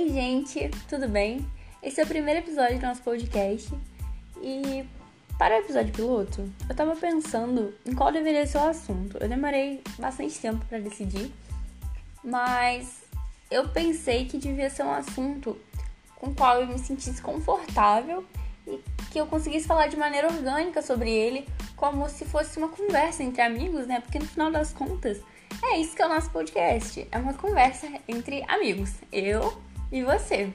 Oi, gente, tudo bem? Esse é o primeiro episódio do nosso podcast e para o episódio piloto, eu tava pensando em qual deveria ser o assunto. Eu demorei bastante tempo para decidir, mas eu pensei que devia ser um assunto com o qual eu me sentisse confortável e que eu conseguisse falar de maneira orgânica sobre ele, como se fosse uma conversa entre amigos, né? Porque no final das contas, é isso que é o nosso podcast. É uma conversa entre amigos. Eu e você.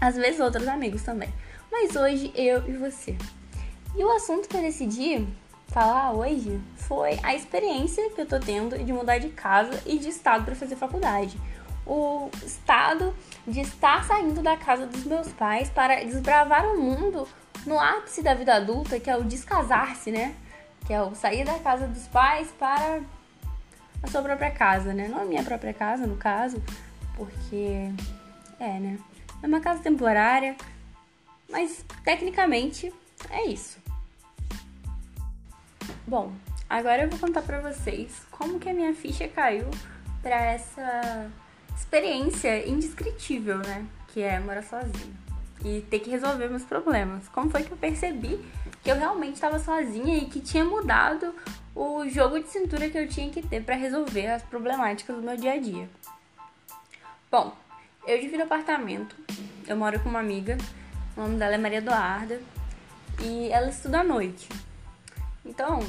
Às vezes outros amigos também. Mas hoje eu e você. E o assunto que eu decidi falar hoje foi a experiência que eu tô tendo de mudar de casa e de estado para fazer faculdade. O estado de estar saindo da casa dos meus pais para desbravar o mundo no ápice da vida adulta, que é o descasar-se, né? Que é o sair da casa dos pais para a sua própria casa, né? Não a minha própria casa, no caso, porque é, né? É uma casa temporária, mas tecnicamente é isso. Bom, agora eu vou contar pra vocês como que a minha ficha caiu para essa experiência indescritível, né? Que é morar sozinha e ter que resolver meus problemas. Como foi que eu percebi que eu realmente estava sozinha e que tinha mudado o jogo de cintura que eu tinha que ter para resolver as problemáticas do meu dia a dia? Bom, eu divido apartamento, eu moro com uma amiga, o nome dela é Maria Eduarda, e ela estuda à noite. Então,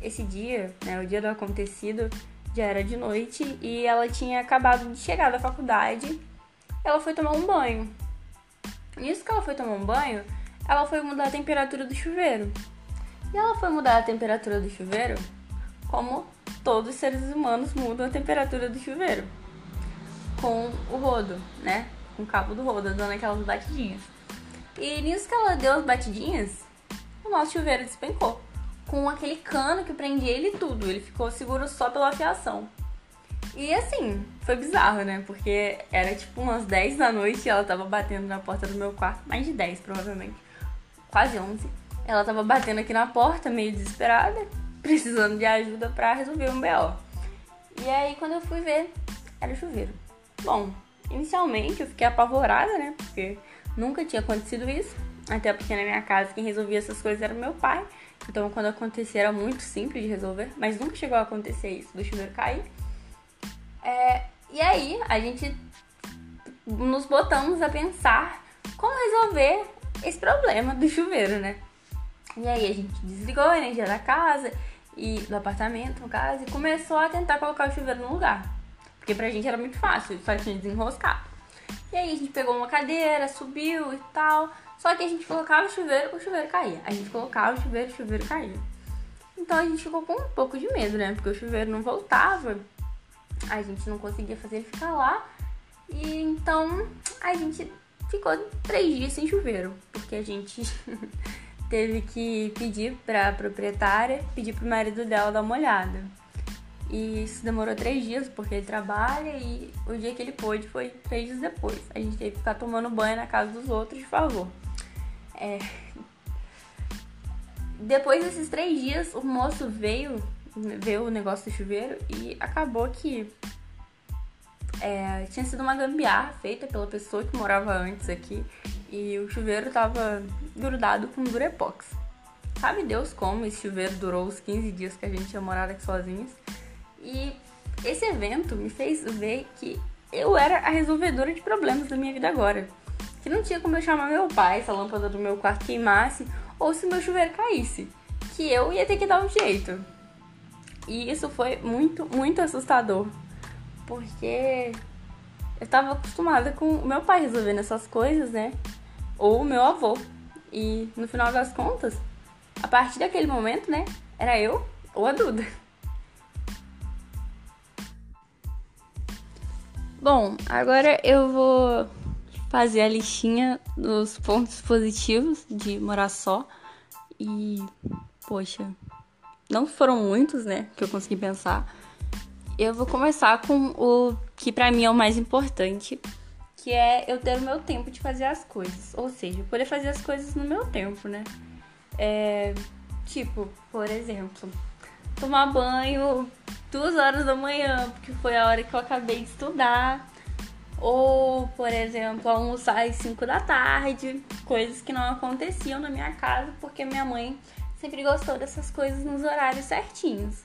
esse dia, né, o dia do acontecido, já era de noite e ela tinha acabado de chegar da faculdade. Ela foi tomar um banho. Nisso que ela foi tomar um banho, ela foi mudar a temperatura do chuveiro. E ela foi mudar a temperatura do chuveiro como todos os seres humanos mudam a temperatura do chuveiro com o rodo, né? Com o cabo do rodo, dando aquelas batidinhas. E nisso que ela deu as batidinhas, o nosso chuveiro despencou. Com aquele cano que prendia ele tudo. Ele ficou seguro só pela fiação. E assim, foi bizarro, né? Porque era tipo umas 10 da noite e ela tava batendo na porta do meu quarto. Mais de 10, provavelmente. Quase 11. Ela tava batendo aqui na porta, meio desesperada, precisando de ajuda para resolver um BO. E aí, quando eu fui ver, era o chuveiro. Bom, inicialmente eu fiquei apavorada, né? Porque nunca tinha acontecido isso. Até porque na minha casa quem resolvia essas coisas era meu pai. Então quando acontecia era muito simples de resolver. Mas nunca chegou a acontecer isso do chuveiro cair. É, e aí a gente nos botamos a pensar como resolver esse problema do chuveiro, né? E aí a gente desligou a energia da casa e do apartamento, no caso, e começou a tentar colocar o chuveiro no lugar. Porque pra gente era muito fácil, só tinha desenroscado. E aí a gente pegou uma cadeira, subiu e tal. Só que a gente colocava o chuveiro, o chuveiro caía. A gente colocava o chuveiro, o chuveiro caía. Então a gente ficou com um pouco de medo, né? Porque o chuveiro não voltava. A gente não conseguia fazer ele ficar lá. E então a gente ficou três dias sem chuveiro. Porque a gente teve que pedir pra proprietária, pedir pro marido dela dar uma olhada. E isso demorou três dias, porque ele trabalha e o dia que ele pôde foi três dias depois. A gente teve que ficar tomando banho na casa dos outros, de favor. É... Depois desses três dias, o moço veio ver o negócio do chuveiro e acabou que é, tinha sido uma gambiarra feita pela pessoa que morava antes aqui e o chuveiro tava grudado com durepox. Sabe Deus como esse chuveiro durou os 15 dias que a gente tinha morado aqui sozinhos. E esse evento me fez ver que eu era a resolvedora de problemas da minha vida agora. Que não tinha como eu chamar meu pai se a lâmpada do meu quarto queimasse ou se meu chuveiro caísse. Que eu ia ter que dar um jeito. E isso foi muito, muito assustador. Porque eu tava acostumada com o meu pai resolvendo essas coisas, né? Ou o meu avô. E no final das contas, a partir daquele momento, né? Era eu ou a Duda. Bom, agora eu vou fazer a listinha dos pontos positivos de morar só. E, poxa, não foram muitos, né, que eu consegui pensar. Eu vou começar com o que para mim é o mais importante, que é eu ter o meu tempo de fazer as coisas. Ou seja, poder fazer as coisas no meu tempo, né? É, tipo, por exemplo, tomar banho duas horas da manhã, porque foi a hora que eu acabei de estudar. Ou, por exemplo, almoçar às 5 da tarde, coisas que não aconteciam na minha casa porque minha mãe sempre gostou dessas coisas nos horários certinhos.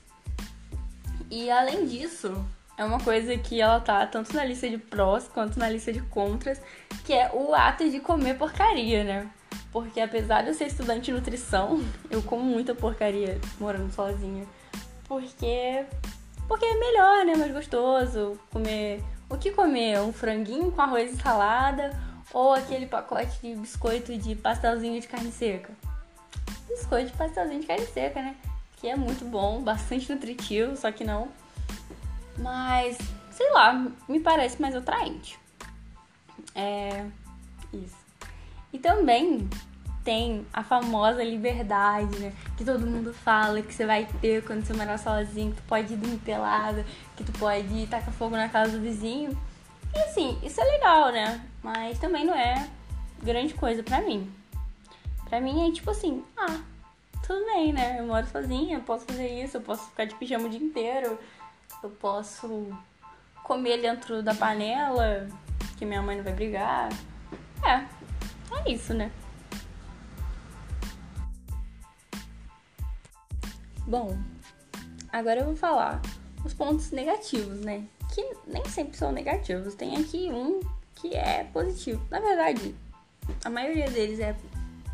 E além disso, é uma coisa que ela tá tanto na lista de prós quanto na lista de contras, que é o ato de comer porcaria, né? Porque apesar de eu ser estudante de nutrição, eu como muita porcaria morando sozinha. Porque porque é melhor, né? Mais gostoso comer. O que comer? Um franguinho com arroz e salada ou aquele pacote de biscoito de pastelzinho de carne seca? Biscoito de pastelzinho de carne seca, né? Que é muito bom, bastante nutritivo, só que não. Mas, sei lá, me parece mais atraente. É. Isso. E também tem a famosa liberdade, né? Que todo mundo fala que você vai ter quando você morar sozinho, que tu pode ir dormir pelada, que tu pode tacar fogo na casa do vizinho. E assim, isso é legal, né? Mas também não é grande coisa pra mim. Pra mim é tipo assim, ah, tudo bem, né? Eu moro sozinha, eu posso fazer isso, eu posso ficar de pijama o dia inteiro, eu posso comer dentro da panela, que minha mãe não vai brigar. É, é isso, né? Bom, agora eu vou falar os pontos negativos, né? Que nem sempre são negativos. Tem aqui um que é positivo. Na verdade, a maioria deles é,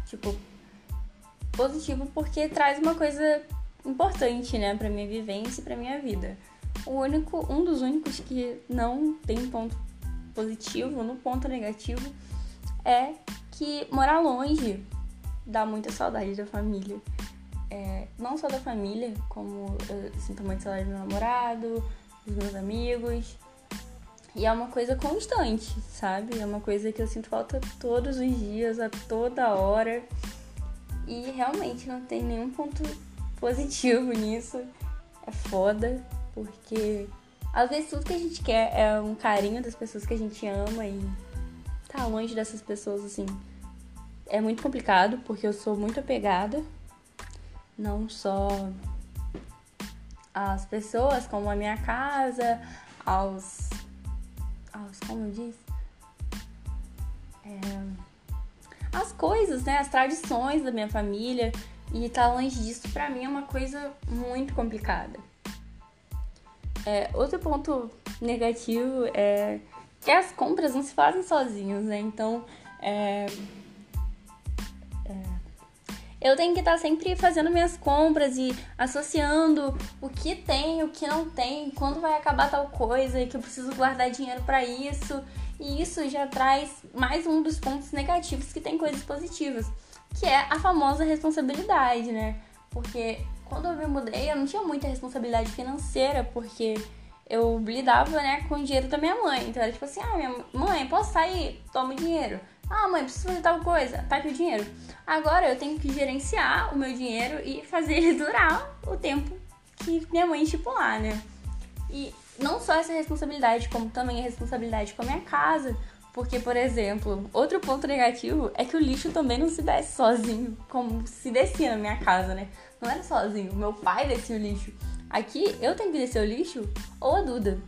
tipo, positivo porque traz uma coisa importante, né, pra minha vivência e pra minha vida. O único, um dos únicos que não tem ponto positivo, no ponto negativo, é que morar longe dá muita saudade da família é, não só da família, como eu sinto muito saudade do meu namorado, dos meus amigos. E é uma coisa constante, sabe? É uma coisa que eu sinto falta todos os dias, a toda hora. E realmente não tem nenhum ponto positivo nisso. É foda, porque às vezes tudo que a gente quer é um carinho das pessoas que a gente ama e tá longe dessas pessoas assim. É muito complicado, porque eu sou muito apegada não só às pessoas, como a minha casa, aos. aos como disse? É, as coisas, né? As tradições da minha família. E estar tá longe disso, pra mim, é uma coisa muito complicada. É, outro ponto negativo é que as compras não se fazem sozinhos, né? Então, é, eu tenho que estar sempre fazendo minhas compras e associando o que tem, o que não tem, quando vai acabar tal coisa e que eu preciso guardar dinheiro para isso. E isso já traz mais um dos pontos negativos que tem coisas positivas, que é a famosa responsabilidade, né? Porque quando eu me mudei, eu não tinha muita responsabilidade financeira, porque eu lidava, né, com o dinheiro da minha mãe. Então era tipo assim: "Ah, minha mãe, posso sair? Toma o dinheiro". Ah, mãe, preciso fazer tal coisa. Tá aqui o dinheiro. Agora eu tenho que gerenciar o meu dinheiro e fazer ele durar o tempo que minha mãe estipular, né? E não só essa responsabilidade, como também a responsabilidade com a minha casa. Porque, por exemplo, outro ponto negativo é que o lixo também não se desce sozinho, como se descia na minha casa, né? Não era sozinho, meu pai descia o lixo. Aqui eu tenho que descer o lixo ou a Duda.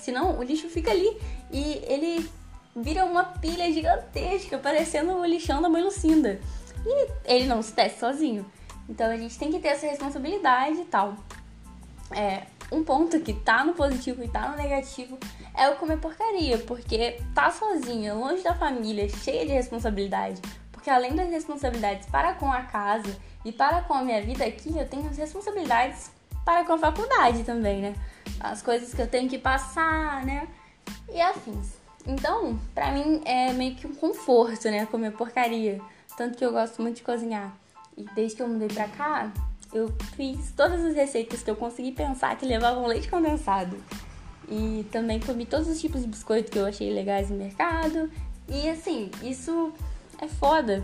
Senão o lixo fica ali e ele vira uma pilha gigantesca, parecendo o lixão da mãe Lucinda. E ele não se desce sozinho. Então a gente tem que ter essa responsabilidade e tal. É, um ponto que tá no positivo e tá no negativo é o comer porcaria, porque tá sozinha, longe da família, cheia de responsabilidade. Porque além das responsabilidades para com a casa e para com a minha vida aqui, eu tenho as responsabilidades para com a faculdade também, né? As coisas que eu tenho que passar, né? E afins. Então, pra mim é meio que um conforto, né? Comer porcaria. Tanto que eu gosto muito de cozinhar. E desde que eu mudei pra cá, eu fiz todas as receitas que eu consegui pensar que levavam leite condensado. E também comi todos os tipos de biscoito que eu achei legais no mercado. E assim, isso é foda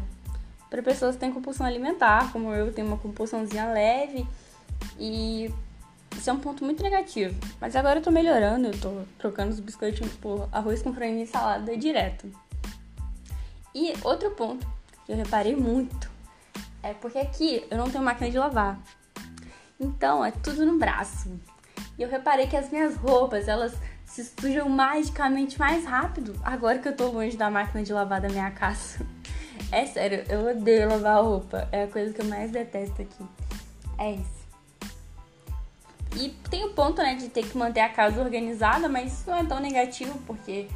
para pessoas que têm compulsão alimentar, como eu tenho uma compulsãozinha leve. E isso é um ponto muito negativo. Mas agora eu tô melhorando, eu tô trocando os biscoitinhos por arroz com frango e salada direto. E outro ponto que eu reparei muito é porque aqui eu não tenho máquina de lavar. Então é tudo no braço. E eu reparei que as minhas roupas, elas se sujam magicamente mais rápido agora que eu tô longe da máquina de lavar da minha casa. É sério, eu odeio lavar roupa. É a coisa que eu mais detesto aqui. É isso. E tem o ponto, né, de ter que manter a casa organizada, mas isso não é tão negativo, porque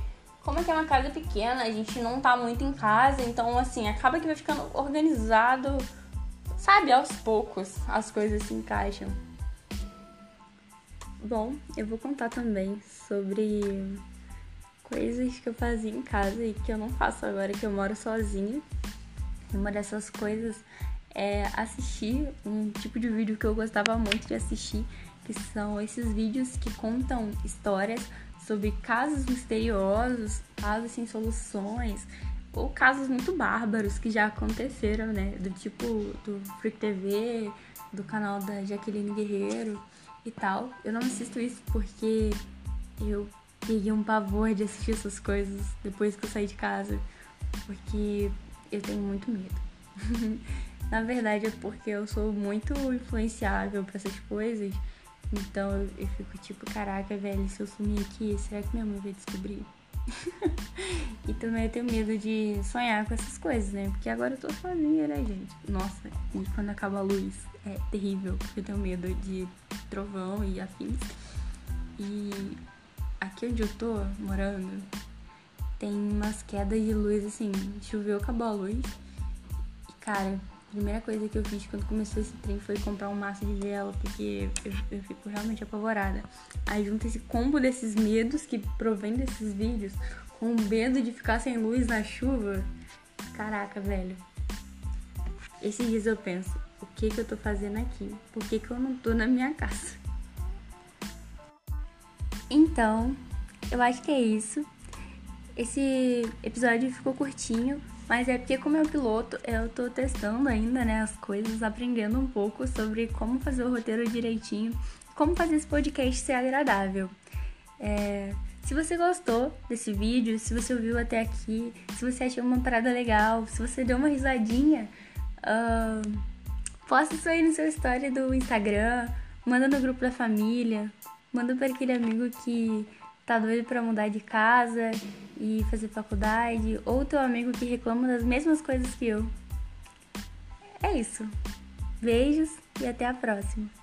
como é que é uma casa pequena, a gente não tá muito em casa, então assim, acaba que vai ficando organizado, sabe, aos poucos as coisas se encaixam. Bom, eu vou contar também sobre coisas que eu fazia em casa e que eu não faço agora que eu moro sozinha. Uma dessas coisas é assistir um tipo de vídeo que eu gostava muito de assistir, que são esses vídeos que contam histórias sobre casos misteriosos, casos sem soluções, ou casos muito bárbaros que já aconteceram, né? Do tipo do Freak TV, do canal da Jaqueline Guerreiro e tal. Eu não assisto isso porque eu peguei um pavor de assistir essas coisas depois que eu saí de casa, porque eu tenho muito medo. Na verdade é porque eu sou muito influenciável para essas coisas então eu, eu fico tipo, caraca, velho, se eu sumir aqui, será que minha mãe vai descobrir? e também eu tenho medo de sonhar com essas coisas, né? Porque agora eu tô sozinha, né, gente? Nossa, e quando acaba a luz é terrível, porque eu tenho medo de trovão e afins. E aqui onde eu tô morando, tem umas quedas de luz assim, choveu, acabou a luz. E cara, a primeira coisa que eu fiz quando começou esse trem foi comprar um maço de vela, porque eu, eu fico realmente apavorada. Aí junta esse combo desses medos que provém desses vídeos, com o medo de ficar sem luz na chuva. Caraca, velho. Esses dias eu penso, o que que eu tô fazendo aqui? Por que que eu não tô na minha casa? Então, eu acho que é isso. Esse episódio ficou curtinho, mas é porque como é o piloto, eu tô testando ainda, né, as coisas, aprendendo um pouco sobre como fazer o roteiro direitinho, como fazer esse podcast ser agradável. É, se você gostou desse vídeo, se você ouviu até aqui, se você achou uma parada legal, se você deu uma risadinha, uh, posta isso aí no seu story do Instagram, manda no grupo da família, manda para aquele amigo que tá doido para mudar de casa e fazer faculdade, ou teu amigo que reclama das mesmas coisas que eu. É isso. Beijos e até a próxima.